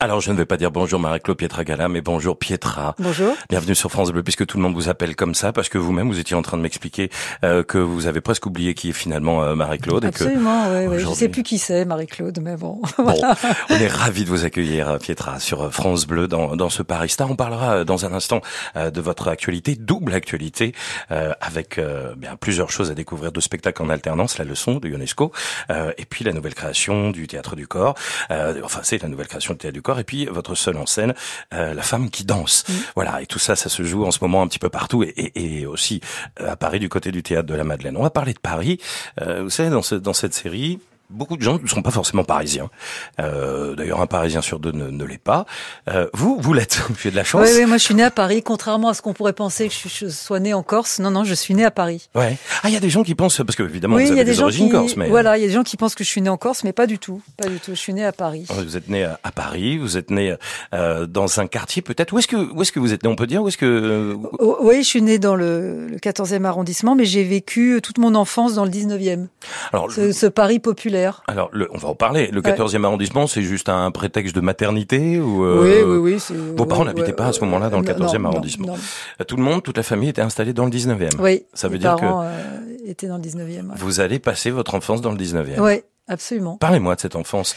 Alors, je ne vais pas dire bonjour Marie-Claude Pietragala, mais bonjour Pietra. Bonjour. Bienvenue sur France Bleu, puisque tout le monde vous appelle comme ça, parce que vous-même, vous étiez en train de m'expliquer euh, que vous avez presque oublié qui est finalement euh, Marie-Claude. Absolument, oui, oui. Je sais plus qui c'est, Marie-Claude, mais bon. bon on est ravis de vous accueillir, euh, Pietra, sur France Bleu, dans, dans ce Paris Star. On parlera dans un instant de votre actualité, double actualité, avec bien plusieurs choses à découvrir de spectacles en alternance, la leçon de UNESCO, et puis la nouvelle création du Théâtre du Corps. enfin, c'est la nouvelle création du Théâtre du Corps et puis votre seule en scène, euh, la femme qui danse. Mm. Voilà, et tout ça, ça se joue en ce moment un petit peu partout, et, et, et aussi euh, à Paris du côté du théâtre de la Madeleine. On va parler de Paris. Euh, vous savez, dans, ce, dans cette série, beaucoup de gens ne sont pas forcément parisiens. Euh, D'ailleurs, un Parisien sur deux ne, ne l'est pas. Euh, vous, vous l'êtes. Vous avez de la chance. Oui, oui, moi je suis né à Paris, contrairement à ce qu'on pourrait penser que je, sois né en Corse. Non, non, je suis né à Paris. Ouais. Ah, il y a des gens qui pensent, parce que évidemment, vous avez des, origines corse, mais voilà, il y a des gens qui pensent que je suis né en Corse, mais pas du tout, pas du tout. Je suis né à Paris. Vous êtes né à Paris, vous êtes né euh, dans un quartier peut-être. Où est-ce que où est-ce que vous êtes né On peut dire où est-ce que euh, oh, Oui, je suis né dans le, le 14e arrondissement, mais j'ai vécu toute mon enfance dans le 19e. Alors, ce, ce Paris populaire. Alors, le, on va en parler. Le 14e arrondissement, c'est juste un prétexte de maternité ou euh, Oui, oui, oui. Vos parents n'habitaient pas à ce moment-là dans le 14e arrondissement. Tout le monde, toute la famille était installée dans le 19e. Oui. Ça veut dire parents, que euh, étaient dans le 19e. Vous allez passer votre enfance dans le 19e. Oui, absolument. Parlez-moi de cette enfance.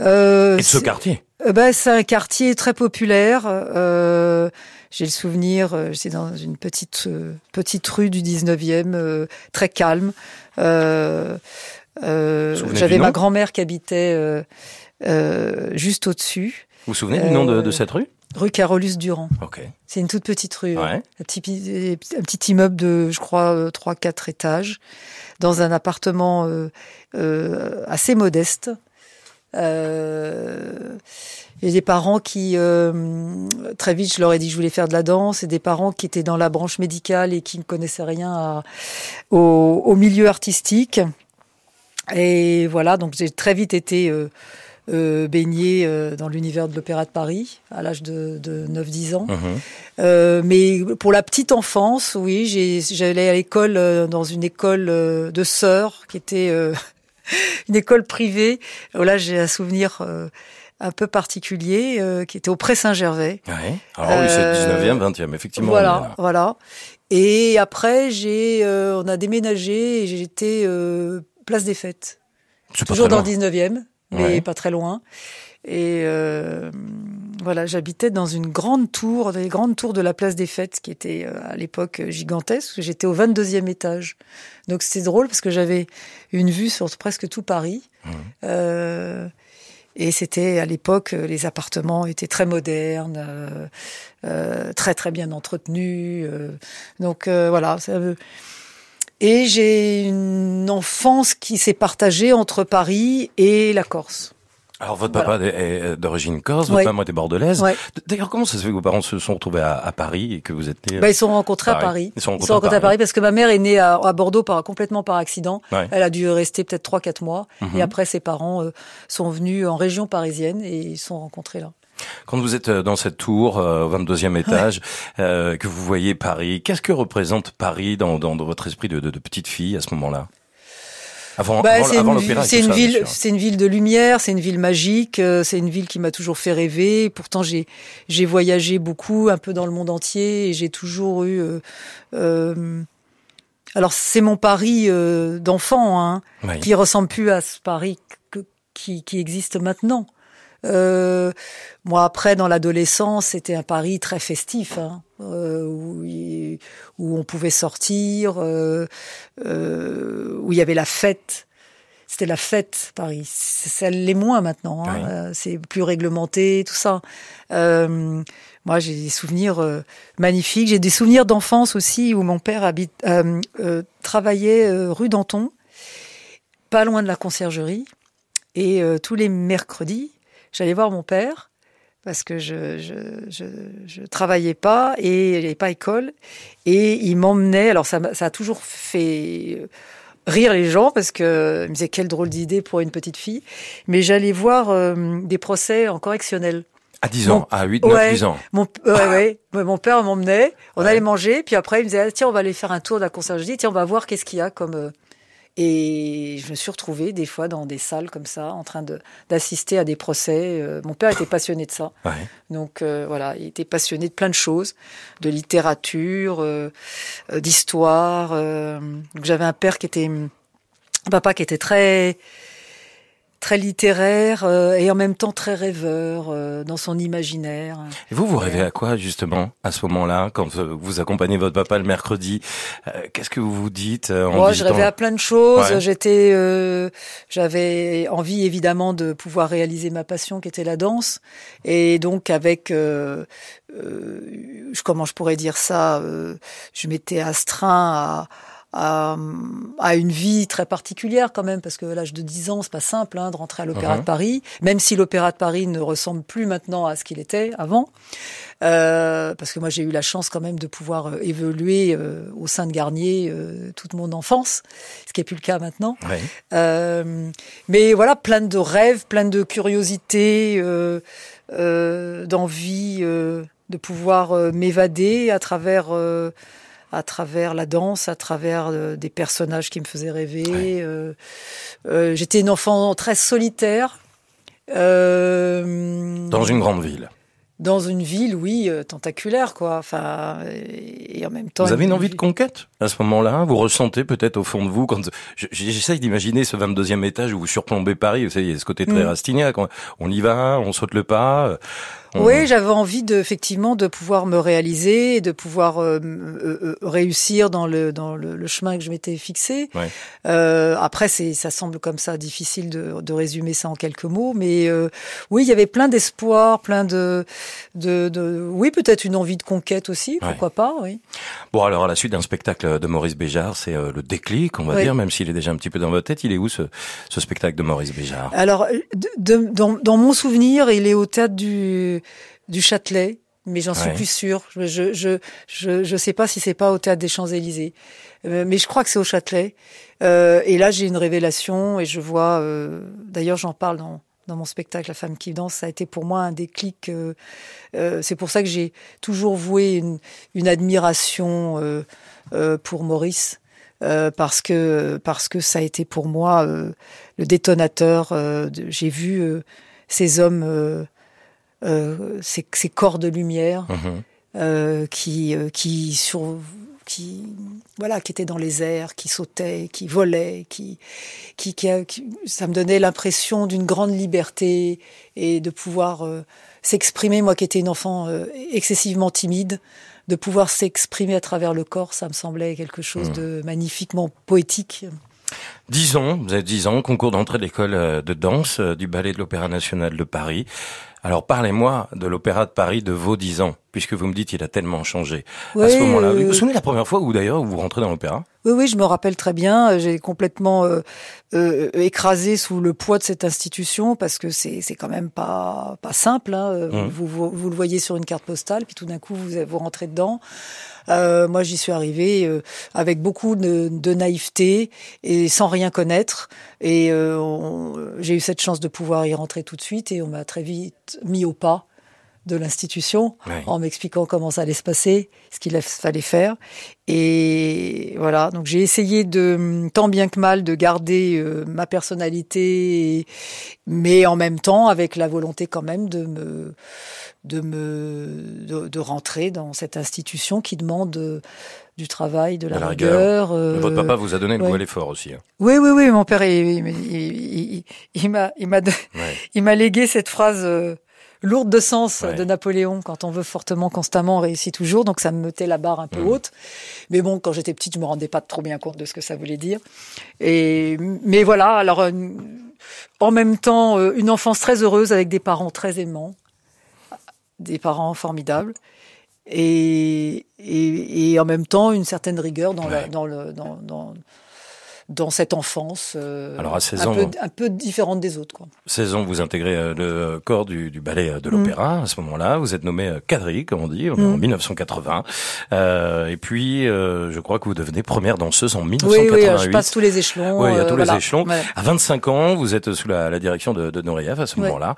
Euh, et de ce quartier. Bah, c'est un quartier très populaire. Euh, j'ai le souvenir, j'étais dans une petite petite rue du 19e, très calme. J'avais ma grand-mère qui habitait juste au-dessus. Vous vous souvenez du nom de, de cette rue Rue Carolus Durand. Ok. C'est une toute petite rue. Hein. Un, petit, un, petit, immeuble de, je crois, 3-4 étages, dans un appartement euh, assez modeste. Euh, a des parents qui, euh, très vite, je leur ai dit que je voulais faire de la danse, et des parents qui étaient dans la branche médicale et qui ne connaissaient rien à, au, au, milieu artistique. Et voilà, donc j'ai très vite été euh, euh, baignée euh, dans l'univers de l'Opéra de Paris à l'âge de, de 9-10 ans. Euh, mais pour la petite enfance, oui, j'allais à l'école, euh, dans une école de sœurs qui était une école privée. Là, j'ai un souvenir euh, un peu particulier euh, qui était au Pré Saint-Gervais. Ouais. Alors oui, c'est 19e, 20e, effectivement. Voilà, voilà. Et après, j'ai, euh, on a déménagé et j'étais place des Fêtes. Toujours dans le 19e, mais pas très loin. Et euh, voilà, j'habitais dans une grande tour, des grandes tours de la place des Fêtes, qui était euh, à l'époque gigantesque. J'étais au 22e étage. Donc c'était drôle parce que j'avais une vue sur presque tout Paris. Mmh. Euh, et c'était à l'époque, les appartements étaient très modernes, euh, euh très très bien entretenus. Euh. donc voilà. Ça, et j'ai une enfance qui s'est partagée entre Paris et la Corse. Alors votre papa est d'origine corse, votre maman était bordelaise. D'ailleurs, comment ça se fait que vos parents se sont retrouvés à, Paris et que vous êtes nés bah, Ils se sont rencontrés à Paris. Ils, sont rencontrés, à, Paris. parce que ma mère est née à, Bordeaux par, complètement par accident. Elle a dû rester peut-être 3-4 mois. Mhm. Et après, ses parents euh, sont venus en région parisienne et ils se sont rencontrés là. Quand vous êtes euh, dans cette tour euh, au 22e étage, que vous voyez Paris, qu'est-ce que représente Paris dans, dans, votre esprit de, de, de petite fille à ce moment-là? Avant, bah, c'est une, ville, c'est une ville de lumière, c'est une ville magique, euh, c'est une ville qui m'a toujours fait rêver. Pourtant, j'ai j'ai voyagé beaucoup, un peu dans le monde entier, et j'ai toujours eu. Euh, euh, alors, c'est mon Paris d'enfant, hein, qui ressemble plus à ce Paris qui, qui existe maintenant. Euh, moi, après, dans l'adolescence, c'était un Paris très festif, hein, euh, où, où, on pouvait sortir, euh, où il y avait la fête. C'était la fête, Paris. Ça l'est moins maintenant. Hein, euh, C'est plus réglementé, tout ça. Moi, j'ai des souvenirs magnifiques. J'ai des souvenirs d'enfance aussi où mon père habite, travaillait rue Danton, pas loin de la conciergerie. Et tous les mercredis, j'allais voir mon père parce que je je, je, je travaillais pas et avait pas école et il m'emmenait. Alors ça, ça a toujours fait rire les gens parce que me disait quelle drôle d'idée pour une petite fille. Mais j'allais voir euh, des procès en correctionnel. À 10 ans, à 8, 9, 10 ans. Mon, ouais, ouais, mon père m'emmenait, on allait manger, puis après il me disait, ah, tiens, on va aller faire un tour de la conciergerie, tiens, on va voir qu'est-ce qu'il y a comme... Euh, Et je me suis retrouvée des fois dans des salles comme ça, en train d'assister à des procès. Euh, mon père était passionné de ça. Donc euh, voilà, il était passionné de plein de choses, de littérature, euh, d'histoire. J'avais un père qui était, un papa qui était très très littéraire euh, et en même temps très rêveur euh, dans son imaginaire. Et vous, vous rêvez à quoi justement à ce moment-là quand vous accompagnez votre papa le mercredi euh, Qu'est-ce que vous vous dites Moi, je rêvais à plein de choses. J'étais, j'avais envie évidemment de pouvoir réaliser ma passion qui était la danse et donc avec comment je pourrais dire ça Je m'étais astreint à à, à, une vie très particulière quand même, parce que l'âge de 10 ans, c'est pas simple hein, de rentrer à l'Opéra de uh-huh. Paris, même si l'Opéra de Paris ne ressemble plus maintenant à ce qu'il était avant. Euh, parce que moi j'ai eu la chance quand même de pouvoir euh, évoluer euh, au sein de Garnier euh, toute mon enfance, ce qui est plus le cas maintenant. mais voilà, plein de rêves, plein de curiosités, d'envie de pouvoir m'évader à travers à travers la danse, à travers euh, des personnages qui me faisaient rêver. Euh, euh, j'étais une enfant très solitaire. Dans une grande ville dans une ville, oui, tentaculaire, quoi. Enfin, et, en même temps. Vous avez une envie de conquête? À ce moment-là Vous ressentez peut-être au fond de vous quand j'essaye d'imaginer ce 22e étage où vous surplombez Paris. Vous savez, il y a ce côté très mm. rastignac. On y va, on saute le pas. Oui, j'avais envie de, effectivement de pouvoir me réaliser et de pouvoir euh, euh, euh, réussir dans le dans le, chemin que je m'étais fixé. Euh, après, c'est ça semble comme ça difficile de, de résumer ça en quelques mots, mais oui, il y avait plein d'espoir, plein de, de, de oui, peut-être une envie de conquête aussi, pourquoi pas, oui. Bon, alors à la suite d'un spectacle de Maurice Béjart, c'est le déclic, on va dire, même s'il est déjà un petit peu dans votre tête. Il est où ce, ce spectacle de Maurice Béjart? Alors, de, dans, dans mon souvenir, il est au théâtre du du Châtelet, mais j'en suis plus sûre. Je, je, je, je, sais pas si c'est pas au théâtre des Champs-Élysées, euh, mais je crois que c'est au Châtelet. Euh, et là, j'ai une révélation et je vois. Euh, d'ailleurs, j'en parle dans dans mon spectacle La femme qui danse, ça a été pour moi un déclic. c'est pour ça que j'ai toujours voué une, une admiration pour Maurice. parce que parce que ça a été pour moi le détonateur. j'ai vu ces hommes euh, ces, ces, corps de lumière mhm. euh, qui, euh, qui, sur, qui, voilà, qui étaient dans les airs, qui sautaient, qui volaient, qui, qui, qui, ça me donnait l'impression d'une grande liberté et de pouvoir euh, s'exprimer. Moi, qui étais une enfant euh, excessivement timide, de pouvoir s'exprimer à travers le corps, ça me semblait quelque chose mhm. de magnifiquement poétique. 10 ans, vous avez 10 ans, concours d'entrée de l'école de danse du Ballet de l'Opéra National de Paris. Alors parlez-moi de l'Opéra de Paris de vos dix ans, puisque vous me dites qu'il a tellement changé à ce moment-là. Vous vous souvenez la première fois où d'ailleurs vous rentrez dans l'opéra? Oui, oui, je me rappelle très bien. J'ai complètement euh, euh, écrasé sous le poids de cette institution parce que c'est c'est quand même pas pas simple. Hein. Mmh. Vous, vous, vous le voyez sur une carte postale, puis tout d'un coup vous vous rentrez dedans. Euh, moi, j'y suis arrivée euh, avec beaucoup de, de, naïveté et sans rien connaître. Et euh, j'ai eu cette chance de pouvoir y rentrer tout de suite et on m'a très vite mis au pas de l'institution en m'expliquant comment ça allait se passer, ce qu'il fallait faire. Et voilà, donc j'ai essayé de, tant bien que mal, de garder euh, ma personnalité, mais en même temps avec la volonté quand même de me, de me, de, rentrer dans cette institution qui demande euh, du travail, de la, rigueur. Euh, votre papa vous a donné le ouais. effort aussi. Hein. Oui, oui, oui. Mon père, il, il, m'a, il m'a, il m'a légué cette phrase lourde de sens de Napoléon. Quand on veut fortement, constamment, on réussit toujours. Donc ça me mettait la barre un peu mmh. haute. Mais bon, quand j'étais petite, je me rendais pas trop bien compte de ce que ça voulait dire. Et mais voilà. Alors euh, en même temps, euh, une enfance très heureuse avec des parents très aimants, des parents formidables. Et, et, et en même temps, une certaine rigueur dans, la, dans le dans, dans dans cette enfance euh, Alors à 16 ans, un, peu, un peu différente des autres. Quoi. 16 ans, vous intégrez euh, le corps du, du ballet euh, de l'opéra. Mm. À ce moment-là, vous êtes nommé quadrille, comme on dit, en 1980. Mm. Euh, et puis, euh, je crois que vous devenez première danseuse en 1988. Oui, oui, je passe tous les échelons. Oui, il y a tous les échelons. À 25 ans, vous êtes sous la, la direction de, de Nouriev à ce moment-là.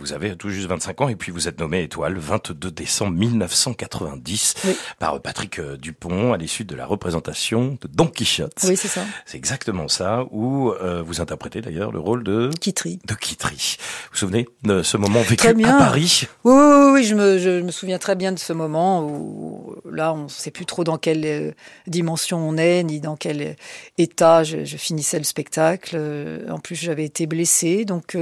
vous avez tout juste 25 ans et puis vous êtes nommé étoile 22 décembre 1990 par Patrick Dupont à l'issue de la représentation de Don Quichotte. Oui, c'est ça. C'est exactement ça, où euh, vous interprétez d'ailleurs le rôle de Kitri. De Kitri. Vous vous souvenez de ce moment vécu à Paris? Oui, oui, oui, je me, je me souviens très bien de ce moment où là, on ne sait plus trop dans quelle euh, dimension on est, ni dans quel état je, je finissais le spectacle. En plus, j'avais été blessée, donc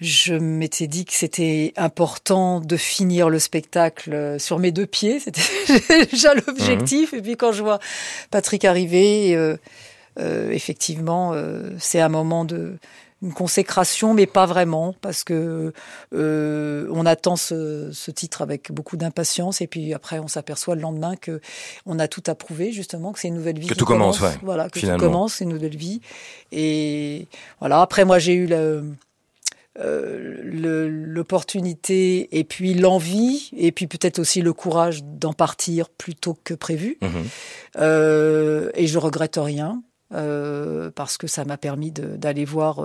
je m'étais dit que c'était important de finir le spectacle euh, sur mes deux pieds. C'était déjà l'objectif. Et puis quand je vois Patrick arriver, euh, euh, effectivement, euh, c'est un moment de une consécration, mais pas vraiment, parce que euh, on attend ce, ce, titre avec beaucoup d'impatience, et puis après on s'aperçoit le lendemain que on a tout approuvé justement, que c'est une nouvelle vie. Que tout commence, ouais, voilà, que tout commence, c'est une nouvelle vie. Et voilà. Après moi j'ai eu le euh, l'opportunité et puis l'envie et puis peut-être aussi le courage d'en partir plus tôt que prévu. Mhm. Euh, et je regrette rien euh, parce que ça m'a permis d'aller voir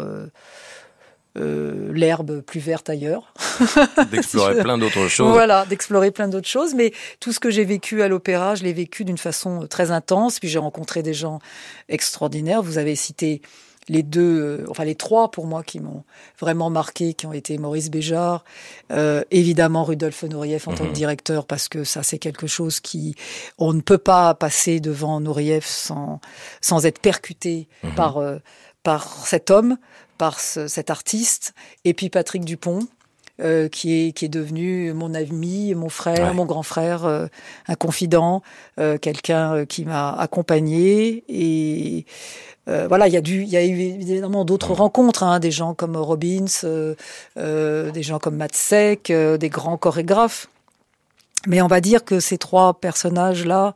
euh, l'herbe plus verte ailleurs. D'explorer plein d'autres choses. Voilà, d'explorer plein d'autres choses. Mais tout ce que j'ai vécu à l'opéra, je l'ai vécu d'une façon très intense. Puis j'ai rencontré des gens extraordinaires. Vous avez cité les deux, euh, enfin les trois pour moi qui m'ont vraiment marqué, qui ont été Maurice Béjart, euh, évidemment Rudolf Nourieff en tant que mhm. directeur, parce que ça c'est quelque chose qui, on ne peut pas passer devant Nourieff sans, sans être percuté mhm. par, euh, par cet homme, par cet artiste, et puis Patrick Dupont. Euh, qui est qui est devenu mon ami, mon frère, mon grand frère, euh, un confident, euh, quelqu'un qui m'a accompagné. Et euh, voilà, il y a il y a eu évidemment d'autres rencontres, hein, des gens comme Robbins, euh, euh, des gens comme Matt Seck, des grands chorégraphes. Mais on va dire que ces trois personnages-là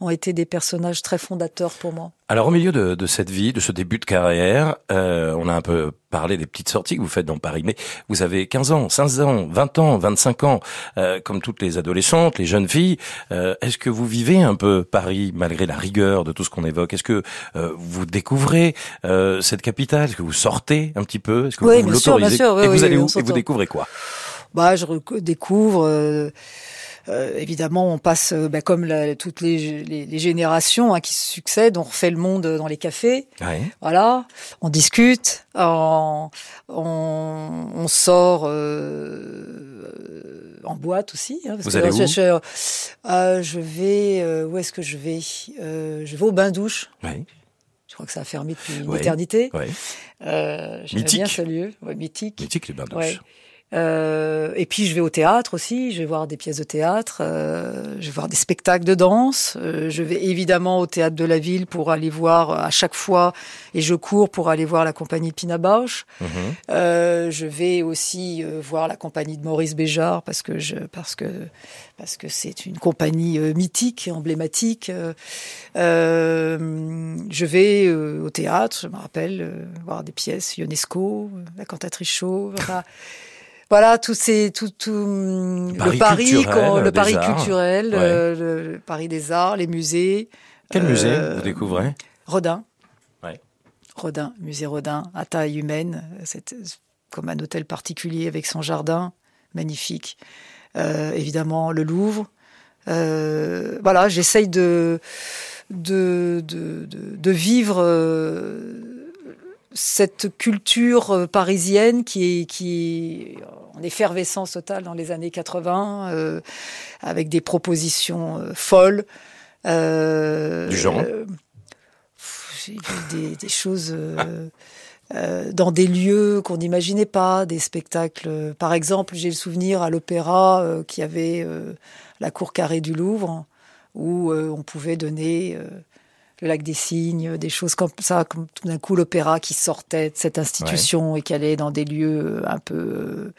ont été des personnages très fondateurs pour moi. Alors au milieu de, de cette vie, de ce début de carrière, euh, on a un peu parlé des petites sorties que vous faites dans Paris, mais vous avez 15 ans, 15 ans, 20 ans, 25 ans, euh, comme toutes les adolescentes, les jeunes filles. Euh, Est-ce que vous vivez un peu Paris malgré la rigueur de tout ce qu'on évoque? Est-ce que euh, vous découvrez euh, cette capitale? Est-ce que vous sortez un petit peu? Est-ce que oui, vous l'autorisez? Et vous allez où? Et vous découvrez quoi? Bah, je découvre euh, euh, évidemment, on passe, euh, bah, comme la, toutes les, les, les générations hein, qui se succèdent, on refait le monde dans les cafés. Ouais. Voilà, on discute, on, on, on sort euh, en boîte aussi. Hein, parce Vous que, allez où je, euh, je vais, où est-ce que je vais? Je vais au bain douche. Ouais. Je crois que ça a fermé depuis une éternité. Ouais. Euh, mythique. bien ce lieu. Ouais, mythique. Mythique les bains douches. Euh, et puis je vais au théâtre aussi, je vais voir des pièces de théâtre, euh, je vais voir des spectacles de danse, euh, je vais évidemment au théâtre de la ville pour aller voir à chaque fois, et je cours pour aller voir la compagnie de Pina Bausch. Euh, je vais aussi euh, voir la compagnie de Maurice Béjart parce que je, parce que parce que c'est une compagnie mythique, emblématique. je vais au théâtre, je me rappelle voir des pièces Ionesco, la cantatrice chauve. Voilà, tous ces, tout, tout le Paris, le Paris culturel, le, Paris des arts, les musées. Quel musée euh, vous découvrez? Rodin. Ouais. Rodin, musée Rodin, à taille humaine, c'est comme un hôtel particulier avec son jardin magnifique. Euh, évidemment, le Louvre. Euh, voilà, j'essaye de de, de, de, de, vivre cette culture euh, parisienne qui est, qui est en effervescence totale dans les années 80, euh, avec des propositions euh, folles. Euh, du genre des, des choses dans des lieux qu'on n'imaginait pas, des spectacles. Par exemple, j'ai le souvenir à l'opéra qui avait la cour carrée du Louvre, où on pouvait donner le lac des cygnes, des choses comme ça, comme tout d'un coup l'opéra qui sortait de cette institution et qui allait dans des lieux un peu euh,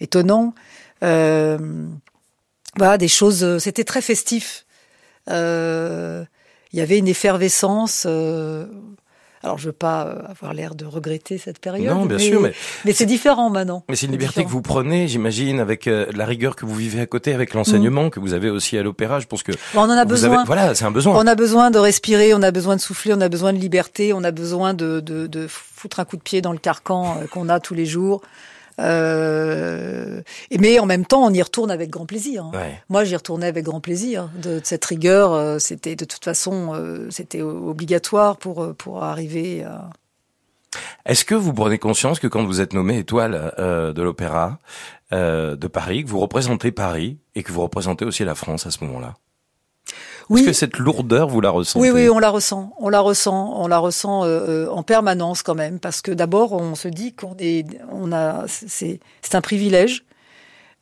étonnants. Euh, voilà, des choses. Euh, c'était très festif. Euh, il y avait une effervescence. Alors, je veux pas euh, avoir l'air de regretter cette période. Non, bien sûr, mais mais c'est différent maintenant. Mais c'est une liberté que vous prenez, j'imagine, avec euh, la rigueur que vous vivez à côté, avec l'enseignement mm. que vous avez aussi à l'opéra. Je pense que on en a besoin. voilà, c'est un besoin. On a besoin de respirer, on a besoin de souffler, on a besoin de liberté, on a besoin de de, de foutre un coup de pied dans le carcan euh, qu'on a tous les jours. Euh, mais en même temps, on y retourne avec grand plaisir. Hein. Moi, j'y retournais avec grand plaisir. De, cette rigueur, euh, c'était de toute façon, euh, c'était obligatoire pour pour arriver à. Est-ce que vous prenez conscience que quand vous êtes nommé étoile de l'Opéra de Paris, que vous représentez Paris et que vous représentez aussi la France à ce moment-là? Oui. Est-ce que cette lourdeur, vous la ressentez Oui, oui, on la ressent. On la ressent. On la ressent euh, en permanence quand même, parce que d'abord, on se dit qu'on est, on a, c'est, c'est un privilège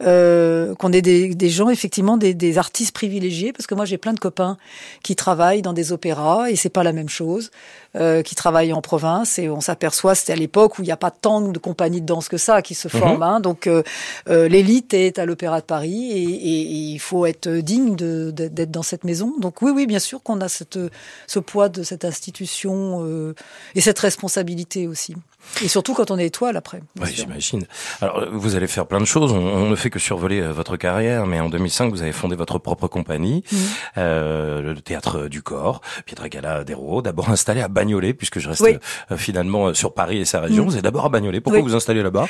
euh, qu'on ait des, des, gens effectivement des, des, artistes privilégiés parce que moi j'ai plein de copains qui travaillent dans des opéras et c'est pas la même chose euh, qui travaillent en province et on s'aperçoit c'était à l'époque où il n'y a pas tant de compagnies de danse que ça qui se mhm. forment hein, donc euh, euh, l'élite est à l'opéra de Paris et, et, et, il faut être digne d'être dans cette maison. Donc oui oui bien sûr qu'on a cette, ce poids de cette institution euh, et cette responsabilité aussi et surtout quand on est étoile après. Oui, j'imagine. Alors, vous allez faire plein de choses. On, ne fait que survoler euh, votre carrière, mais en 2005, vous avez fondé votre propre compagnie, mmh. euh, le Théâtre du Corps, Pietra Gala d'Hérault, d'abord installé à Bagnolet, puisque je reste euh, finalement euh, sur Paris et sa région. Mmh. Vous êtes d'abord à Bagnolet. Pourquoi vous installez là-bas?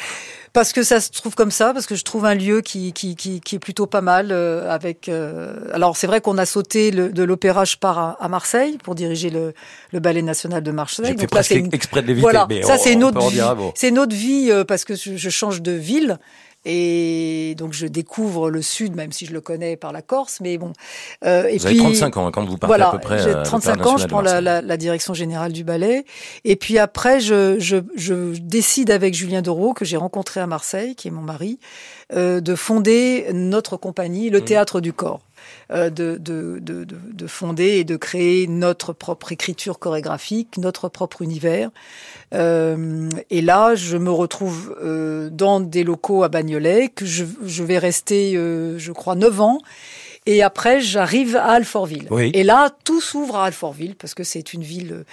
Parce que ça se trouve comme ça, parce que je trouve un lieu qui qui, qui, qui est plutôt pas mal. Euh, avec, euh, alors c'est vrai qu'on a sauté le, de l'opéra Je pars à, Marseille pour diriger le, le ballet national de Marseille. Donc là, c'est exprès de l'éviter. Voilà, ça c'est une autre vie. C'est une autre vie parce que je change de ville. Et donc je découvre le sud, même si je le connais par la Corse, mais bon. Euh, et vous puis, avez 35 ans hein, quand vous partez voilà, à peu près. J'ai 35 ans, je prends la, la, la, direction générale du ballet, et puis après je, je, je décide avec Julien Doreau que j'ai rencontré à Marseille, qui est mon mari, euh, de fonder notre compagnie, le mmh. Théâtre du Corps. Euh, de, de, de, de, fonder et de créer notre propre écriture chorégraphique, notre propre univers. Euh, et là, je me retrouve euh, dans des locaux à Bagnolet, que je, je vais rester, euh, je crois, neuf ans. Et après, j'arrive à Alfortville. Et là, tout s'ouvre à Alfortville parce que c'est une ville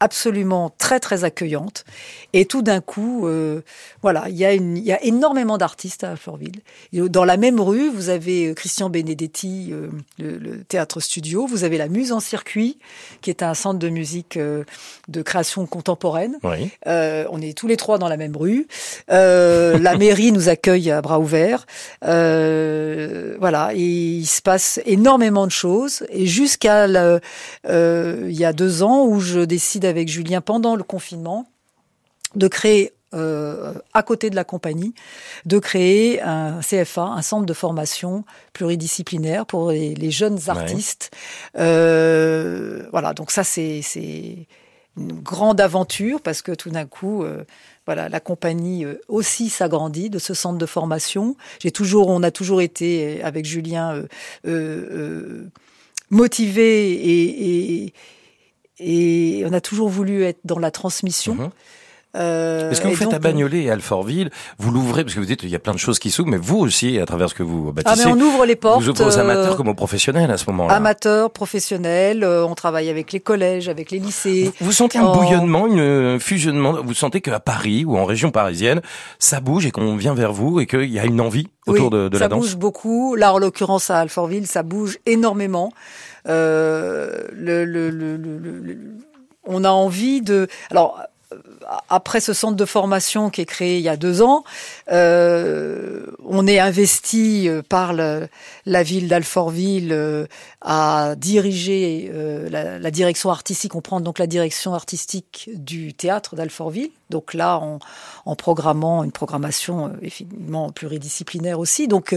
absolument très très accueillante. Et tout d'un coup, euh, voilà, il y a une, il y a énormément d'artistes à Alfortville. Dans la même rue, vous avez euh, Christian Benedetti, euh, le, théâtre studio. Vous avez la Muse en circuit, qui est un centre de musique euh, de création contemporaine. Oui. Euh, on est tous les trois dans la même rue. la mairie nous accueille à bras ouverts. voilà, et il se passe énormément de choses. Et jusqu'à il y a deux ans où je décide avec Julien pendant le confinement de créer euh, à côté de la compagnie, de créer un CFA, un centre de formation pluridisciplinaire pour les, jeunes artistes. Euh, voilà, donc ça c'est une grande aventure parce que tout d'un coup, euh, voilà, la compagnie aussi s'agrandit de ce centre de formation. J'ai toujours, on a toujours été avec Julien motivé et, et et on a toujours voulu être dans la transmission. Mhm. Euh, Est-ce que vous faites à Bagnolet et Alfortville Vous l'ouvrez parce que vous dites il y a plein de choses qui s'ouvrent, mais vous aussi à travers ce que vous bâtissez. Ah mais on ouvre les portes. Vous ouvrez aux amateurs euh, comme aux professionnels à ce moment-là. Amateurs, professionnels. Euh, on travaille avec les collèges, avec les lycées. Vous, sentez un bouillonnement, une fusionnement. Vous sentez qu'à Paris ou en région parisienne, ça bouge et qu'on vient vers vous et qu'il y a une envie autour de, de la danse. Ça bouge beaucoup. Là en l'occurrence à Alfortville, ça bouge énormément. Euh, le, le, le, on a envie de. Alors après ce centre de formation qui est créé il y a deux ans, euh, on est investi euh, par la ville d'Alfortville euh, à diriger euh, la, direction artistique. On prend donc la direction artistique du théâtre d'Alfortville. Donc là, en, en, programmant une programmation effectivement pluridisciplinaire aussi. Donc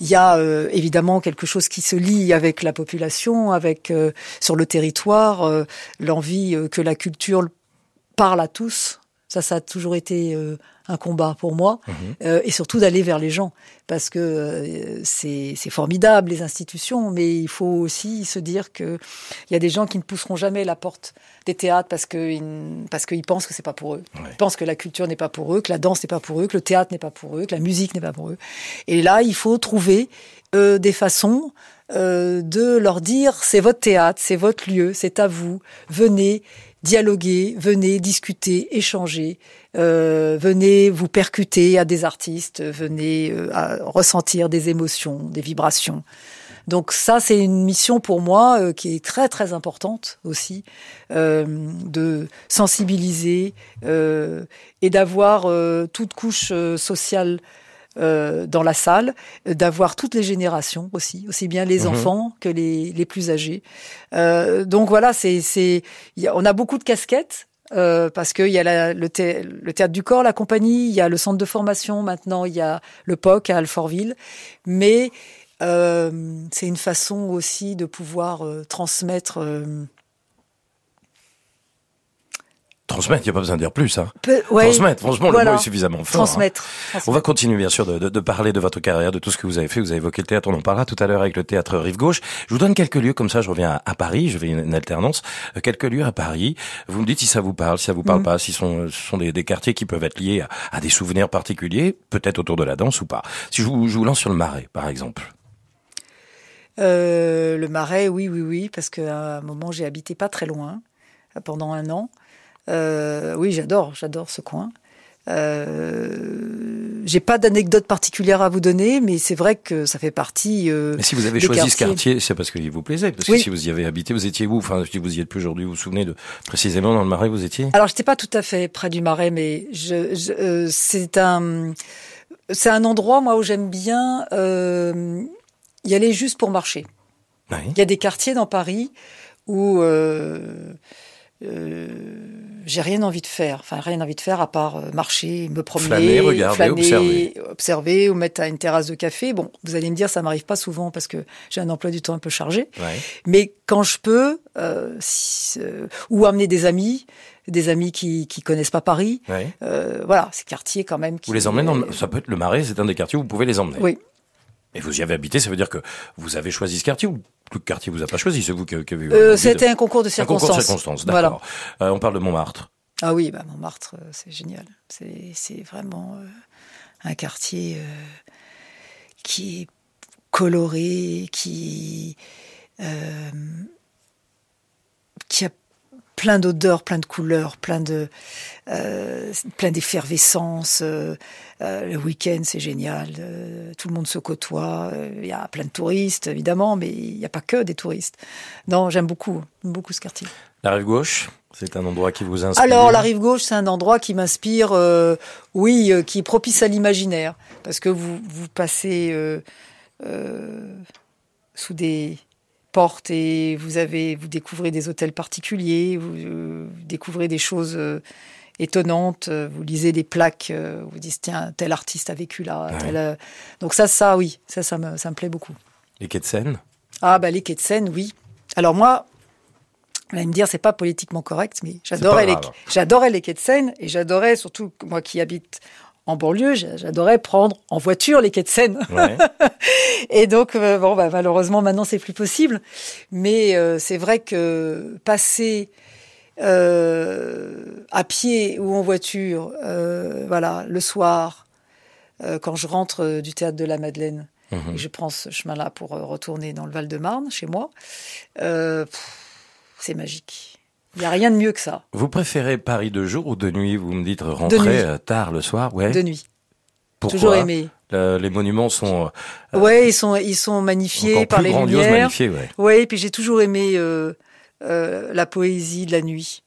il y a évidemment quelque chose qui se lie avec la population, avec sur le territoire, l'envie que la culture parle à tous. Ça, ça a toujours été euh, un combat pour moi, mhm. euh, et surtout d'aller vers les gens, parce que euh, c'est formidable les institutions, mais il faut aussi se dire que il y a des gens qui ne pousseront jamais la porte des théâtres parce que parce qu'ils pensent que c'est pas pour eux, ils pensent que la culture n'est pas pour eux, que la danse n'est pas pour eux, que le théâtre n'est pas pour eux, que la musique n'est pas pour eux. Et là, il faut trouver des façons de leur dire c'est votre théâtre, c'est votre lieu, c'est à vous, venez dialoguer, venez discuter, échanger, euh, venez vous percuter à des artistes, venez euh, ressentir des émotions, des vibrations. Donc ça, c'est une mission pour moi euh, qui est très très importante aussi, euh, de sensibiliser euh, et d'avoir toute couche sociale dans la salle, d'avoir toutes les générations aussi, aussi bien les mhm. enfants que les, les plus âgés. donc voilà, c'est c'est on a beaucoup de casquettes. parce qu'il y a le, le, théâtre du corps, la compagnie, il y a le centre de formation maintenant, il y a le POC à Alfortville, mais euh, c'est une façon aussi de pouvoir euh, transmettre. Euh, transmettre, il n'y a pas besoin de dire plus. Hein. transmettre, franchement, le mot est suffisamment fort. Hein. Transmettre, On va continuer, bien sûr, de, de, parler de votre carrière, de tout ce que vous avez fait. Vous avez évoqué le théâtre, on en parlera tout à l'heure avec le théâtre Rive Gauche. Je vous donne quelques lieux, comme ça je reviens à, Paris, je vais une, alternance. quelques lieux à Paris. Vous me dites si ça vous parle, si ça vous parle mm. pas, si sont, ce sont des, des, quartiers qui peuvent être liés à, à des souvenirs particuliers, peut-être autour de la danse ou pas. Si je vous, je vous lance sur le Marais, par exemple. Euh, le Marais, oui, oui, oui, parce qu'à un moment, j'ai habité pas très loin, pendant un an. Euh, oui, j'adore, j'adore ce coin. Euh, j'ai pas d'anecdote particulière à vous donner, mais c'est vrai que ça fait partie. Euh, mais si vous avez choisi ce quartier, c'est parce qu'il vous plaisait. Parce que si vous y avez habité, vous étiez où? Enfin, si vous y êtes plus aujourd'hui, vous vous souvenez de précisément dans le Marais, vous étiez? Alors, j'étais pas tout à fait près du Marais, mais je, je c'est un, c'est un endroit moi où j'aime bien y aller juste pour marcher. Il y a des quartiers dans Paris où euh, euh, j'ai rien envie de faire, enfin rien envie de faire à part euh, marcher, me promener, flâner, regarder, observer. observer, ou mettre à une terrasse de café. Bon, vous allez me dire, ça m'arrive pas souvent parce que j'ai un emploi du temps un peu chargé. Mais quand je peux, euh, euh, ou amener des amis, des amis qui qui connaissent pas Paris. Euh, voilà, ces quartiers quand même. Qui, vous les emmenez dans ça peut être le Marais, c'est un des quartiers où vous pouvez les emmener. Oui, et vous y avez habité, ça veut dire que vous avez choisi ce quartier ou le quartier vous a pas choisi, c'est vous qui, avez eu euh, C'était un concours de circonstances. Un concours de circonstances, d'accord. Voilà. Euh, on parle de Montmartre. Ah oui, bah Montmartre, euh, c'est génial. C'est vraiment euh, un quartier qui est coloré, qui qui a plein d'odeurs, plein de couleurs, plein de euh, plein d'effervescence. Euh, euh, le week-end, c'est génial. tout le monde se côtoie. Il y a plein de touristes, évidemment, mais il n'y a pas que des touristes. Non, j'aime beaucoup, beaucoup ce quartier. La rive gauche, c'est un endroit qui vous inspire. Alors, la rive gauche, c'est un endroit qui m'inspire, oui, qui est propice à l'imaginaire, parce que vous vous passez sous des porte et vous avez, vous découvrez des hôtels particuliers, vous, euh, découvrez des choses euh, étonnantes, euh, vous lisez des plaques, vous dites tiens tel artiste a vécu là. donc ça, ça oui, ça, ça me, ça me plaît beaucoup. Les quais de Seine? Ah bah les quais de Seine, oui. Alors moi, vous allez me dire c'est pas politiquement correct, mais j'adorais les, j'adorais les quais de Seine et j'adorais surtout moi qui habite en banlieue, j'adorais prendre en voiture les quais de Seine. et donc, euh, bon, bah, malheureusement, maintenant, c'est plus possible. Mais euh, c'est vrai que passer euh, à pied ou en voiture, voilà, le soir, quand je rentre du théâtre de la Madeleine, mhm. et je prends ce chemin-là pour retourner dans le Val-de-Marne, chez moi, c'est magique. Il n'y a rien de mieux que ça. Vous préférez Paris de jour ou de nuit Vous me dites rentrer euh, tard le soir, ouais. De nuit. Pourquoi Toujours aimé. les monuments sont. Euh, ouais, ils sont ils sont magnifiés par les lumières. Magnifiés, ouais. ouais. et puis j'ai toujours aimé euh, euh, la poésie de la nuit.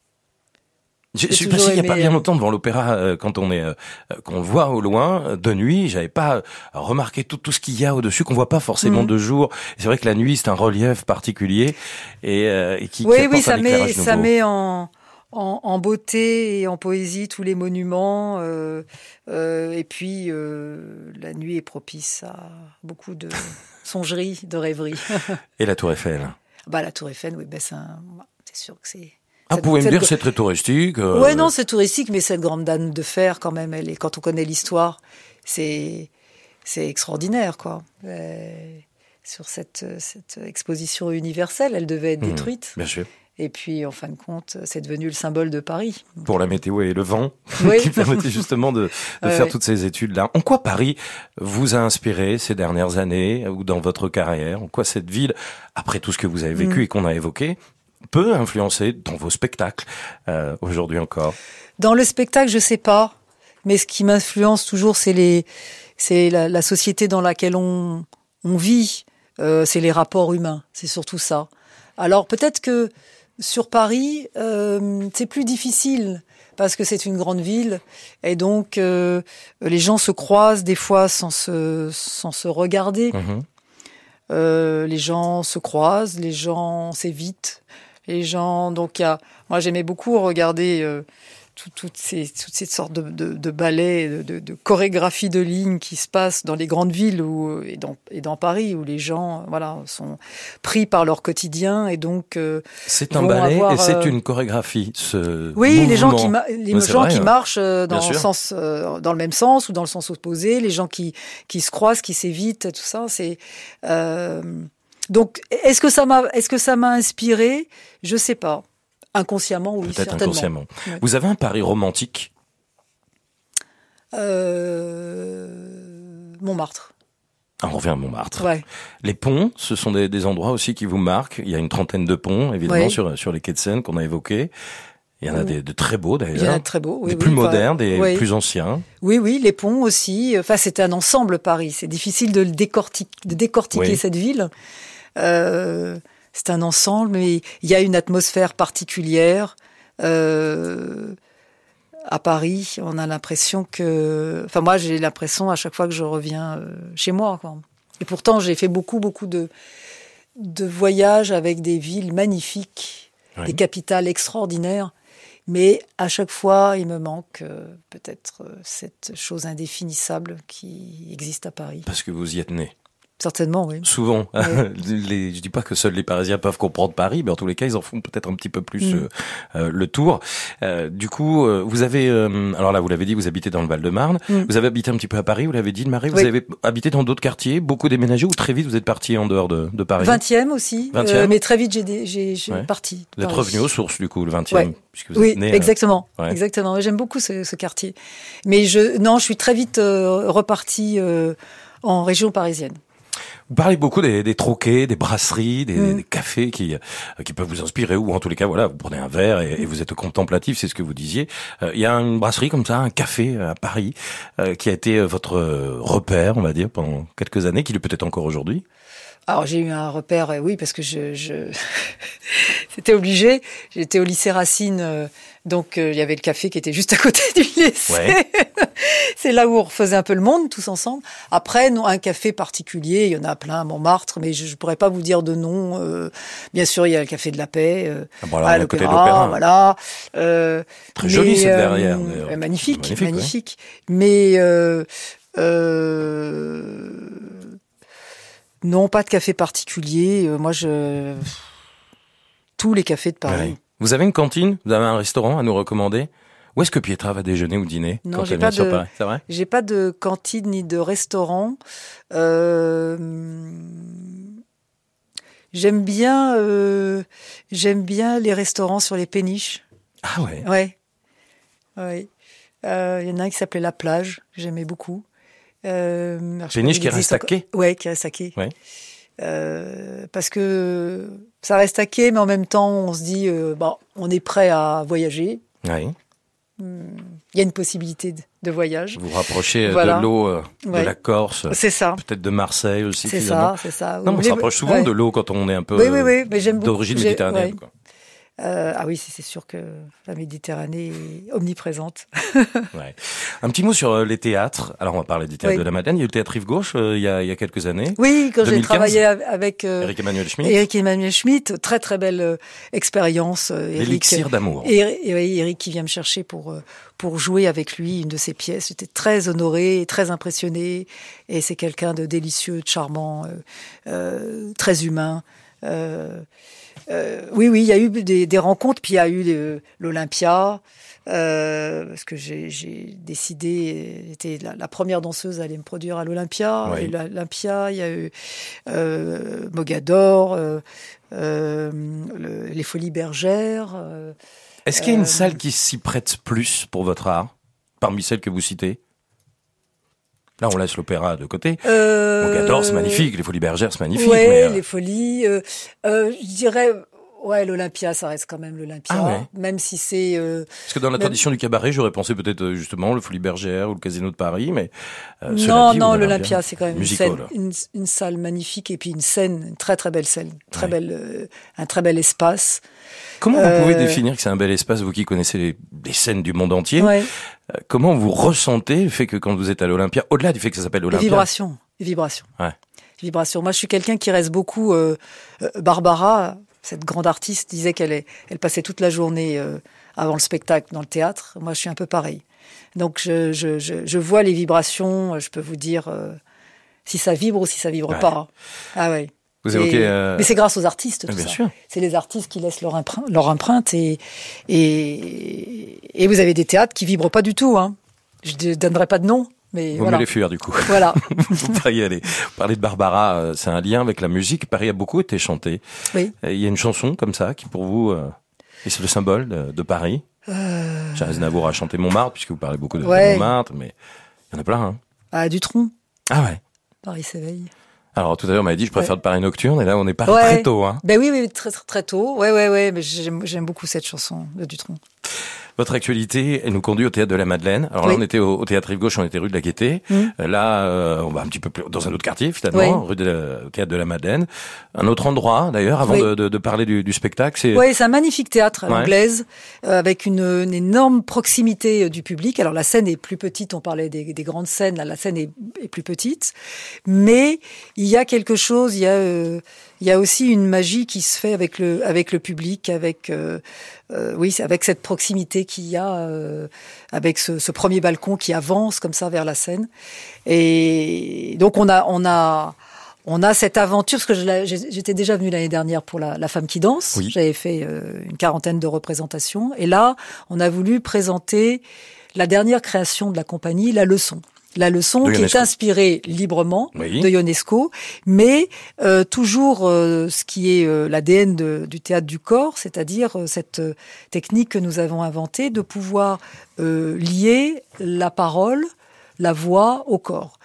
Je, suis passé il n'y a pas bien euh, longtemps devant l'opéra euh, quand on est euh, qu'on voit au loin de nuit. J'avais pas remarqué tout tout ce qu'il y a au dessus qu'on voit pas forcément mm. de jour. C'est vrai que la nuit c'est un relief particulier et, et qui oui oui ça met ça met en, en, en beauté et en poésie tous les monuments euh, et puis la nuit est propice à beaucoup de songeries, de rêveries. et la Tour Eiffel. Bah la Tour Eiffel oui ben c'est sûr que c'est ah, vous pouvez me dire c'est très touristique. Euh... Ouais, non, c'est touristique, mais cette grande dame de fer, quand même, elle est, quand on connaît l'histoire, c'est, c'est extraordinaire, quoi. Euh, sur cette, cette exposition universelle, elle devait être mmh, détruite. bien sûr. Et puis, en fin de compte, c'est devenu le symbole de Paris. Pour la météo et le vent, qui permettait justement de, de faire toutes ces études-là. En quoi Paris vous a inspiré ces dernières années ou dans votre carrière? En quoi cette ville, après tout ce que vous avez vécu mmh. et qu'on a évoqué, peut influencer dans vos spectacles euh, aujourd'hui encore Dans le spectacle, je sais pas, mais ce qui m'influence toujours, c'est les, c'est la, la, société dans laquelle on, on vit. Euh, c'est les rapports humains, c'est surtout ça. Alors peut-être que sur Paris, euh, c'est plus difficile parce que c'est une grande ville et donc euh, les gens se croisent des fois sans se, sans se regarder. Mhm. Euh, les gens se croisent, les gens s'évitent, les gens. Donc, y a, moi, j'aimais beaucoup regarder euh, tout- toutes ces toutes ces sortes de, de, de ballets, de, de, de chorégraphies de lignes qui se passent dans les grandes villes ou et dans et dans Paris où les gens, euh, voilà, sont pris par leur quotidien et donc. euh, C'est un ballet avoir, et c'est euh, une chorégraphie. Ce oui, les gens qui, les gens vrai, qui hein. marchent euh, dans le sens, euh, dans le même sens ou dans le sens opposé, les gens qui qui se croisent, qui s'évitent, tout ça, c'est euh, donc est-ce que ça m'a est-ce que ça m'a inspiré? Je sais pas. Inconsciemment, oui, Peut-être inconsciemment. Vous avez un pari romantique? Euh, Montmartre. Ah, On revient à Montmartre. Ouais. Les ponts, ce sont des, des endroits aussi qui vous marquent. Il y a une trentaine de ponts, évidemment, sur, sur les quais de Seine qu'on a évoqués. Il y en a des, de très beaux Il y en a d'ailleurs. de très beaux. Oui, des oui, plus enfin, modernes, des oui. plus anciens. Oui, oui, les ponts aussi. Enfin, c'est un ensemble, Paris. C'est difficile de le décortiquer, de décortiquer cette ville. Euh, c'est un ensemble, mais il y a une atmosphère particulière. Euh, à Paris, on a l'impression que... Enfin, moi, j'ai l'impression à chaque fois que je reviens euh, chez moi. Quoi. Et pourtant, j'ai fait beaucoup, beaucoup de, de voyages avec des villes magnifiques, Oui. des capitales extraordinaires. Mais à chaque fois, il me manque euh, peut-être cette chose indéfinissable qui existe à Paris. Parce que vous y êtes né. Certainement, oui. Souvent. Ouais. les, je dis pas que seuls les Parisiens peuvent comprendre Paris, mais en tous les cas, ils en font peut-être un petit peu plus Mm. euh, euh, le tour. Euh, du coup, vous avez, euh, alors là, vous l'avez dit, vous habitez dans le Val-de-Marne. Mm. Vous avez habité un petit peu à Paris, vous l'avez dit, Marie. Vous Oui. avez habité dans d'autres quartiers, beaucoup déménagé, ou très vite vous êtes parti en dehors de, de Paris? 20e aussi, 20e. mais très vite j'ai dé- j'ai j'ai Ouais. parti. Vous êtes revenu aux sources, du coup, le 20e, Ouais. puisque vous Oui, êtes né. exactement, ouais. exactement. J'aime beaucoup ce, ce quartier, mais je non, je suis très vite reparti en région parisienne. Vous parlez beaucoup des, des troquets, des brasseries, des, Mm. des cafés qui, euh, qui peuvent vous inspirer, ou en tous les cas, voilà, vous prenez un verre et, et vous êtes contemplatif, c'est ce que vous disiez. Euh, Il y a une brasserie comme ça, un café à Paris, euh, qui a été euh, votre repère, on va dire, pendant quelques années, qui l'est peut-être encore aujourd'hui? Alors j'ai eu un repère, euh, oui, parce que je, je... c'était obligé. J'étais au lycée Racine, euh, donc euh, il y avait le café qui était juste à côté du lycée. Ouais. C'est là où on refaisait un peu le monde tous ensemble. Après, non, un café particulier, il y en a plein à Montmartre, mais je, ne pourrais pas vous dire de nom. Euh, bien sûr, il y a le café de la Paix. euh, Ah, bon, alors, à à côté de l'opéra, voilà. Euh, Très jolie, cette verrière, magnifique, Magnifique, magnifique. ouais. Mais euh, euh, non, pas de café particulier. Euh, Moi, je tous les cafés de Paris. Ouais. Vous avez une cantine? Vous avez un restaurant à nous recommander? Où est-ce que Pietra va déjeuner ou dîner Non, quand elle vient pas sur de- Paris? C'est vrai? J'ai pas de cantine ni de restaurant. Euh, j'aime bien, euh, j'aime bien les restaurants sur les péniches. Ah ouais. Ouais, ouais. Euh, Il y en a un qui s'appelait La Plage, que j'aimais beaucoup. Euh, Péniche qui reste à quai Ouais, qui reste à quai. Ouais. Euh, parce que ça reste à quai, mais en même temps, on se dit, euh, bon, on est prêt à voyager. Oui. Il y a une possibilité de, de voyage. Vous vous rapprochez Voilà. de l'eau euh, de la Corse, C'est ça. peut-être de Marseille aussi. C'est ça, c'est ça. Non, mais on se rapproche souvent ouais. de l'eau quand on est un peu Oui, oui, oui, d'origine méditerranéenne. ouais. quoi. Euh, ah oui, c'est sûr que la Méditerranée est omniprésente. Ouais. Un petit mot sur euh, les théâtres. Alors on va parler du théâtre Oui. de la Madeleine. Il y a eu le théâtre Rive Gauche euh, il, y a, il y a quelques années. Oui, quand j'ai 2015. travaillé av- avec euh, Eric Emmanuel Schmitt. Eric Emmanuel Schmitt, très très belle expérience. Eric, L'élixir d'amour. Et, et Eric qui vient me chercher pour pour jouer avec lui une de ses pièces. J'étais très honorée, très impressionnée. Et c'est quelqu'un de délicieux, de charmant, très humain. Euh, euh, oui, oui, il y a eu des, des rencontres, puis il y a eu euh, l'Olympia. Euh, parce que j'ai décidé, j'étais la, la première danseuse à aller me produire à l'Olympia. Oui. L'Olympia, il y a eu euh, Mogador, le- les Folies Bergères. Est-ce qu'il y a une salle qui s'y prête plus pour votre art, parmi celles que vous citez? Là, on laisse l'opéra de côté. euh, Mogador, c'est magnifique. Les Folies Bergères, c'est magnifique. ouais, mais, euh, les Folies. euh, euh, je dirais Ouais, l'Olympia, ça reste quand même l'Olympia, ah même si c'est. Euh, Parce que dans la tradition du cabaret, j'aurais pensé peut-être euh, justement le Folie Bergère ou le Casino de Paris, mais. Euh, non, non, l'Olympia, c'est quand même une, scène, une, salle magnifique et puis une scène, une très très belle scène, très belle, un très bel espace. Comment vous pouvez définir que c'est un bel espace, vous qui connaissez les, scènes du monde entier Comment vous ressentez le fait que quand vous êtes à l'Olympia, au-delà du fait que ça s'appelle Olympia, les vibrations, vibrations. Ouais. Vibrations. Moi, je suis quelqu'un qui reste beaucoup. Barbara, cette grande artiste disait qu'elle elle passait toute la journée euh, avant le spectacle dans le théâtre. Moi, je suis un peu pareil. Donc, je, je, je, vois les vibrations. Je peux vous dire euh, si ça vibre ou si ça vibre pas. Ah ouais. Vous évoquez, euh, Mais c'est grâce aux artistes. Tout bien sûr. C'est les artistes qui laissent leur empreinte, leur empreinte et, et et vous avez des théâtres qui vibrent pas du tout. Hein. Je ne donnerai pas de nom, mais Vous voilà. les fuir du coup. Voilà. Vous y aller. Parler de Barbara, euh, c'est un lien avec la musique. Paris a beaucoup été chanté. Oui. Il y a une chanson comme ça qui pour vous euh, est le symbole de, Paris. Euh... Charles Navour a chanté Montmartre puisque vous parlez beaucoup de Montmartre, mais il y en a plein. Hein. Ah, Dutronc. Ah ouais. Paris s'éveille. Alors tout à l'heure, on m'avait dit je préfère le Paris nocturne et là on est Paris très tôt. Hein. Ben oui, oui, très très tôt. Ouais, ouais, ouais. Mais j'aime beaucoup cette chanson de Dutronc. Votre actualité, elle nous conduit au théâtre de la Madeleine. Alors là, on était au, théâtre Rive Gauche, on était rue de la Gaîté. Mmh. Euh, là, euh, on va un petit peu plus dans un autre quartier finalement, rue de théâtre de la Madeleine. Un autre endroit d'ailleurs, avant de, de, de, parler du, du spectacle. C'est oui, c'est un magnifique théâtre à l'anglaise, euh, avec une, une, énorme proximité du public. Alors la scène est plus petite. On parlait des, des grandes scènes. Là, la scène est, est, plus petite, mais il y a quelque chose. Il y a il y a aussi une magie qui se fait avec le avec le public, avec euh, euh, oui, avec cette proximité qu'il y a, euh, avec ce, ce, premier balcon qui avance comme ça vers la scène. Et donc on a on a on a cette aventure parce que j'étais déjà venue l'année dernière pour la, la, femme qui danse. J'avais fait une quarantaine de représentations et là on a voulu présenter la dernière création de la compagnie, la leçon la leçon qui est inspirée librement de Ionesco, mais euh, toujours euh, ce qui est euh, l'ADN du théâtre du corps, c'est-à-dire cette technique que nous avons inventée de pouvoir lier la parole, la voix au corps.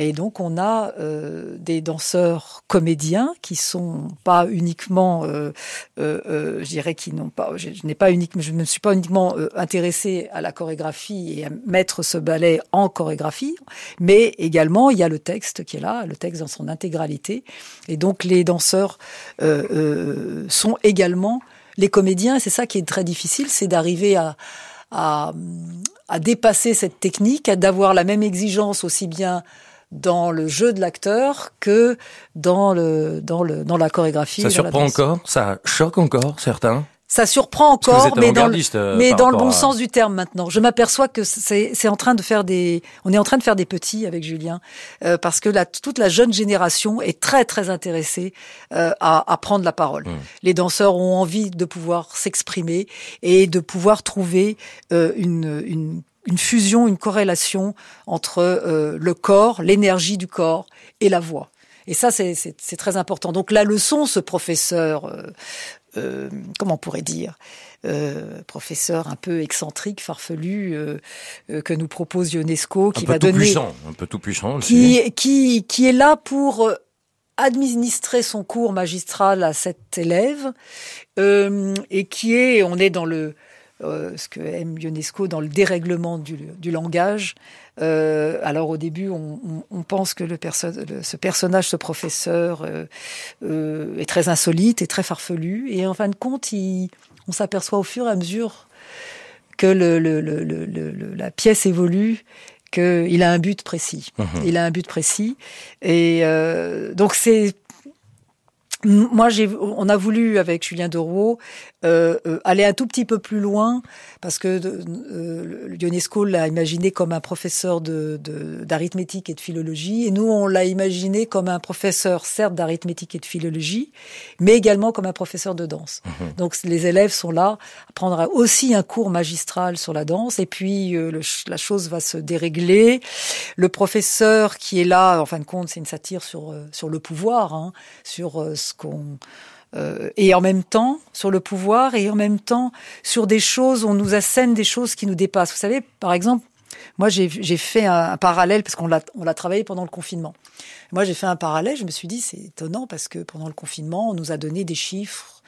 Et donc on a euh, des danseurs comédiens qui sont pas uniquement, euh, euh, je dirais qui n'ont pas, je, n'ai pas uniquement, je ne me suis pas uniquement intéressée à la chorégraphie et à mettre ce ballet en chorégraphie, mais également il y a le texte qui est là, le texte dans son intégralité, et donc les danseurs sont également les comédiens. C'est ça qui est très difficile, c'est d'arriver à, à à dépasser cette technique, à d'avoir la même exigence aussi bien dans le jeu de l'acteur que dans le dans le dans la chorégraphie. Ça surprend encore, ça choque encore certains? Ça surprend encore, mais dans, le, euh, mais dans le bon sens du terme maintenant. Je m'aperçois que c'est en train de faire des, on est en train de faire des petits avec Julien, euh, parce que la, toute la jeune génération est très très intéressée euh, à, à, prendre la parole. Mmh. Les danseurs ont envie de pouvoir s'exprimer et de pouvoir trouver euh, une, une une fusion, une corrélation entre euh, le corps, l'énergie du corps et la voix. Et ça, c'est très important. Donc la leçon, ce professeur, euh, euh, comment on pourrait dire, professeur un peu excentrique, farfelu, que nous propose UNESCO, qui un peu va tout donner, puissant, un peu tout puissant aussi. Qui, qui, qui est là pour administrer son cours magistral à cet élève et qui est, on est dans le euh, ce que aime UNESCO dans le dérèglement du, du langage. Euh, alors au début, on, on, pense que le perso ce personnage, ce professeur, euh, est très insolite et très farfelu. Et en fin de compte, il, on s'aperçoit au fur et à mesure que le, la pièce évolue qu'il a un but précis. Mmh. Il a un but précis. Et euh, donc c'est moi, j'ai, on a voulu avec Julien Derouault euh, euh, aller un tout petit peu plus loin parce que euh, l'UNESCO l'a imaginé comme un professeur de, d'arithmétique et de philologie, et nous on l'a imaginé comme un professeur certes d'arithmétique et de philologie, mais également comme un professeur de danse. Mhm. Donc les élèves sont là à prendre aussi un cours magistral sur la danse, et puis euh, la chose va se dérégler. Le professeur qui est là, en fin de compte, c'est une satire sur sur le pouvoir, hein, sur euh, et en même temps sur le pouvoir et en même temps sur des choses, on nous assène des choses qui nous dépassent. Vous savez, par exemple, moi j'ai fait un, parallèle parce qu'on l'a on l'a travaillé pendant le confinement. Moi j'ai fait un parallèle, je me suis dit c'est étonnant parce que pendant le confinement on nous a donné des chiffres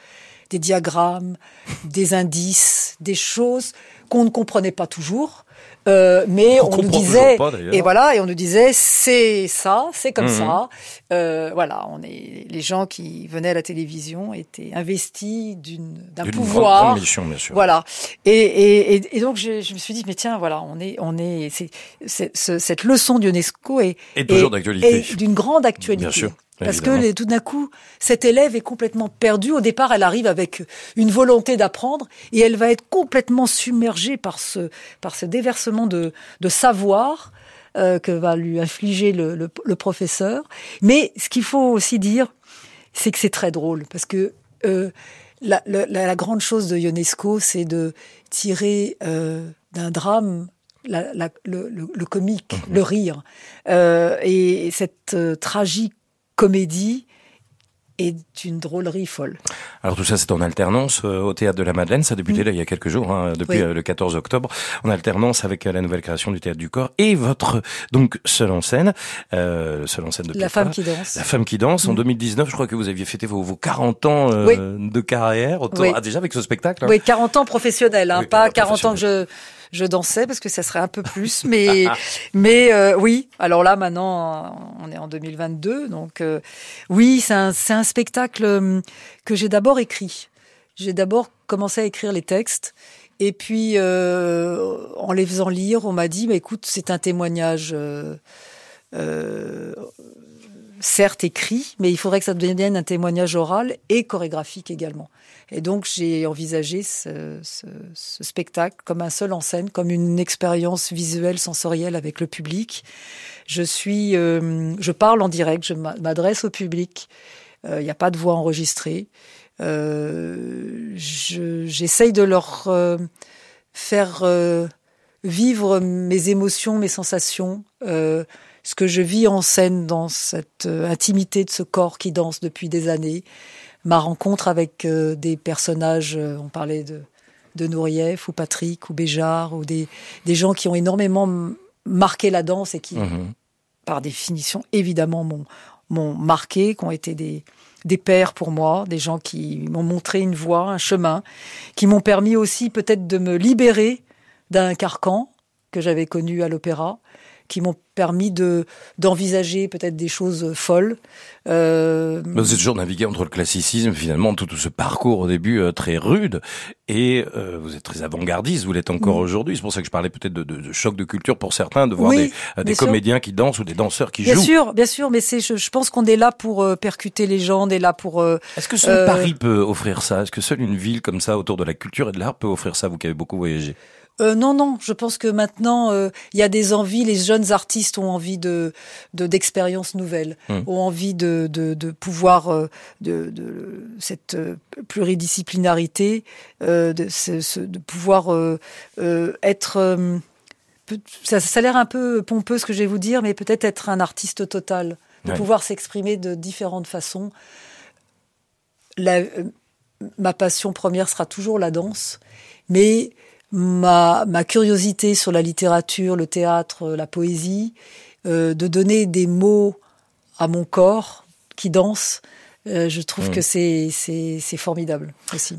des diagrammes, des indices, des choses qu'on ne comprenait pas toujours. Euh, mais on, nous disait et voilà et on nous disait c'est ça c'est comme mhm. ça euh, voilà on est les gens qui venaient à la télévision étaient investis d'une d'un pouvoir mission, bien sûr. voilà et, et, et, donc je, je, me suis dit mais tiens voilà on est on est cette leçon d'UNESCO est, est toujours d'actualité d'une grande actualité bien sûr parce que tout d'un coup, cette élève est complètement perdue. Au départ, elle arrive avec une volonté d'apprendre et elle va être complètement submergée par ce, par ce déversement de, de savoir euh, que va lui infliger le, le, professeur. Mais ce qu'il faut aussi dire, c'est que c'est très drôle parce que euh, la, la, la, grande chose de Ionesco, c'est de tirer euh, d'un drame la, le, le, comique, mhm. le rire. Euh, et cette tragique comédie est une drôlerie folle. Alors tout ça, c'est en alternance euh, au Théâtre de la Madeleine. Ça a débuté mm. là il y a quelques jours, hein, depuis euh, le 14 octobre, en alternance avec euh, la nouvelle création du Théâtre du Corps et votre donc seule en scène, euh, seule en scène de La femme qui danse. La femme qui danse. En 2019, mm. je crois que vous aviez fêté vos, vos 40 ans de carrière, autour, ah, déjà avec ce spectacle. Hein. Oui, 40 ans professionnels, hein, pas 40 ans que je je dansais parce que ça serait un peu plus, mais mais euh, oui. Alors là maintenant, on est en 2022, donc euh, oui, c'est un c'est un spectacle euh, que j'ai d'abord écrit. J'ai d'abord commencé à écrire les textes. Et puis, en les faisant lire, on m'a dit, bah, écoute, c'est un témoignage certes écrit, mais il faudrait que ça devienne un témoignage oral et chorégraphique également. Et donc j'ai envisagé ce, ce, ce, spectacle comme un seul en scène, comme une expérience visuelle, sensorielle avec le public. Je suis, euh, je parle en direct, je m'adresse au public. Euh, il n'y a pas de voix enregistrée. Euh, J'essaye de leur euh, faire vivre mes émotions, mes sensations ce que je vis en scène dans cette euh, intimité de ce corps qui danse depuis des années, ma rencontre avec euh, des personnages, euh, on parlait de, de Nourieff ou Patrick ou Béjar, ou des, des gens qui ont énormément marqué la danse et qui, mhm. par définition, évidemment, m'ont marqué, qui ont été des, des pères pour moi, des gens qui m'ont montré une voie, un chemin, qui m'ont permis aussi peut-être de me libérer d'un carcan que j'avais connu à l'opéra, qui m'ont permis de d'envisager peut-être des choses folles. Euh... Vous avez toujours navigué entre le classicisme, finalement, tout, ce parcours au début euh, très rude, et euh, vous êtes très avant-gardiste, vous l'êtes encore mm. aujourd'hui. C'est pour ça que je parlais peut-être de, de, de, choc de culture pour certains, de voir des, des comédiens qui dansent ou des danseurs qui bien jouent. Bien sûr, bien sûr, mais c'est, je, je, pense qu'on est là pour percuter les gens, on est là pour. Est-ce que seul Paris peut offrir ça? Est-ce que seule une ville comme ça autour de la culture et de l'art peut offrir ça Vous qui avez beaucoup voyagé? Euh, non, non. Je pense que maintenant, euh, il y a des envies. Les jeunes artistes ont envie de d'expériences nouvelles, hmm. ont envie de de, de pouvoir euh, de, de cette pluridisciplinarité, de, ce, de pouvoir être. ça, ça a l'air un peu pompeux ce que je vais vous dire, mais peut-être être un artiste total, de pouvoir s'exprimer de différentes façons. La, ma passion première sera toujours la danse, mais ma, ma curiosité sur la littérature, le théâtre, la poésie, euh, de donner des mots à mon corps qui danse, euh, je trouve mmh. que c'est, c'est, c'est formidable aussi.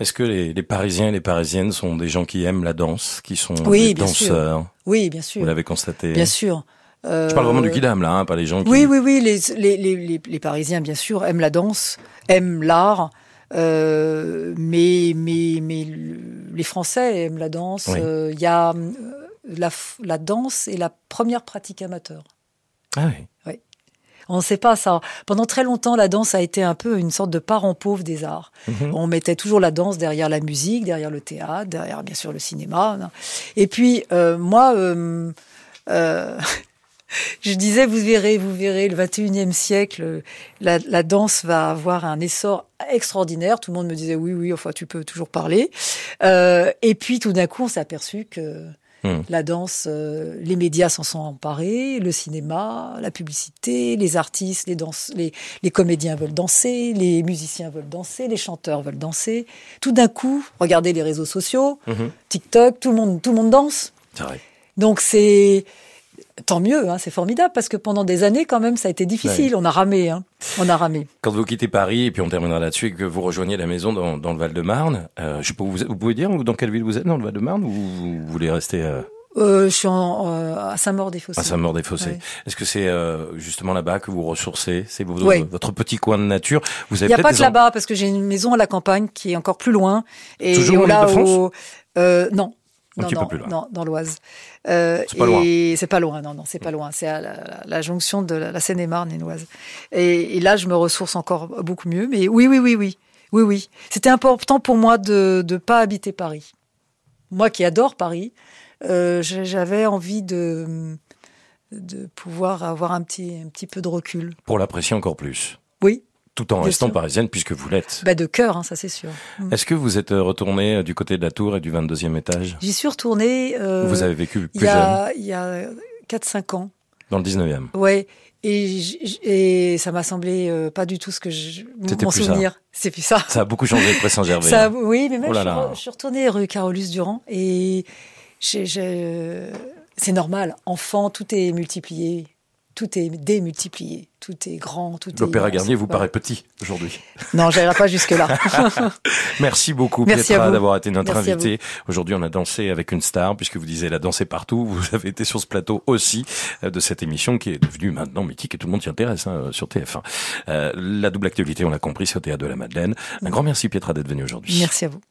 Est-ce que les, les, Parisiens et les Parisiennes sont des gens qui aiment la danse, qui sont oui, des danseurs Oui, bien sûr. Vous l'avez constaté Bien sûr. Euh, je parle vraiment du Kidam, là, hein, pas les gens qui... Oui, oui, oui, les, les, les, les Parisiens, bien sûr, aiment la danse, aiment l'art, euh, mais, mais, mais les Français aiment la danse. Il euh, y a euh, la, la, danse est la première pratique amateur. Ah oui. oui. On ne sait pas ça. Pendant très longtemps, la danse a été un peu une sorte de parent pauvre des arts. Mhm. On mettait toujours la danse derrière la musique, derrière le théâtre, derrière bien sûr le cinéma. Et puis euh, moi, euh, je disais, vous verrez, vous verrez, le 21e siècle, la, la, danse va avoir un essor extraordinaire. Tout le monde me disait, oui, oui, enfin, tu peux toujours parler. Euh, et puis, tout d'un coup, on s'est aperçu que hmm. la danse, euh, les médias s'en sont emparés, le cinéma, la publicité, les artistes, les, danses, les, les comédiens veulent danser, les musiciens veulent danser, les chanteurs veulent danser. Tout d'un coup, regardez les réseaux sociaux, mhm. TikTok, tout le monde, tout le monde danse. Vrai. Donc c'est Tant mieux, hein, c'est formidable parce que pendant des années quand même ça a été difficile. On a ramé, hein. on a ramé. Quand vous quittez Paris et puis on terminera là-dessus et que vous rejoignez la maison dans, dans le Val-de-Marne, euh, je peux vous, vous pouvez dire dans quelle ville vous êtes dans le Val-de-Marne ou vous voulez rester euh... Euh, je suis en, euh, à Saint-Maur-des-Fossés. À Saint-Maur-des-Fossés. Ouais. Est-ce que c'est euh, justement là-bas que vous ressourcez C'est votre petit coin de nature? Vous avez Il n'y a pas que là-bas parce que j'ai une maison à la campagne qui est encore plus loin. Et Toujours au, euh, non, un non, petit non, peu plus loin. Non, dans l'Oise. Euh, c'est pas loin. C'est pas loin, non, non, c'est pas loin. C'est à la, la, la, jonction de la, la Seine-et-Marne et l'Oise. Et, et, là, je me ressource encore beaucoup mieux. Mais oui, oui, oui, oui, oui, oui. C'était important pour moi de ne pas habiter Paris. Moi qui adore Paris, euh, j'avais envie de de pouvoir avoir un petit un petit peu de recul. Pour l'apprécier encore plus. Oui, tout en restant sûr. parisienne puisque vous l'êtes. Bah de cœur, hein, ça c'est sûr. Est-ce que vous êtes retournée du côté de la tour et du 22e étage? J'y suis retournée. Euh, vous avez vécu plus il y a, jeune Il y a 4-5 ans. Dans le 19e Ouais. Et, et ça m'a semblé euh, pas du tout ce que je mon souvenir. C'est plus ça. Ça a beaucoup changé le Saint-Gervais. Ça, oui, mais même oh là je, là. je, suis retournée rue Carolus Durand et c'est normal. Enfant, tout est multiplié tout est démultiplié, tout est grand, tout est. L'Opéra Garnier vous paraît petit aujourd'hui. Non, j'irai pas jusque là. Merci beaucoup, Merci Pietra, d'avoir été notre invité. Aujourd'hui, on a dansé avec une star, puisque vous disiez la danser partout. Vous avez été sur ce plateau aussi euh, de cette émission qui est devenue maintenant mythique et tout le monde s'y intéresse hein, sur TF1. Euh, la double actualité, on l'a compris, c'est au théâtre de la Madeleine. Un grand merci, Pietra, d'être venue aujourd'hui. Merci à vous.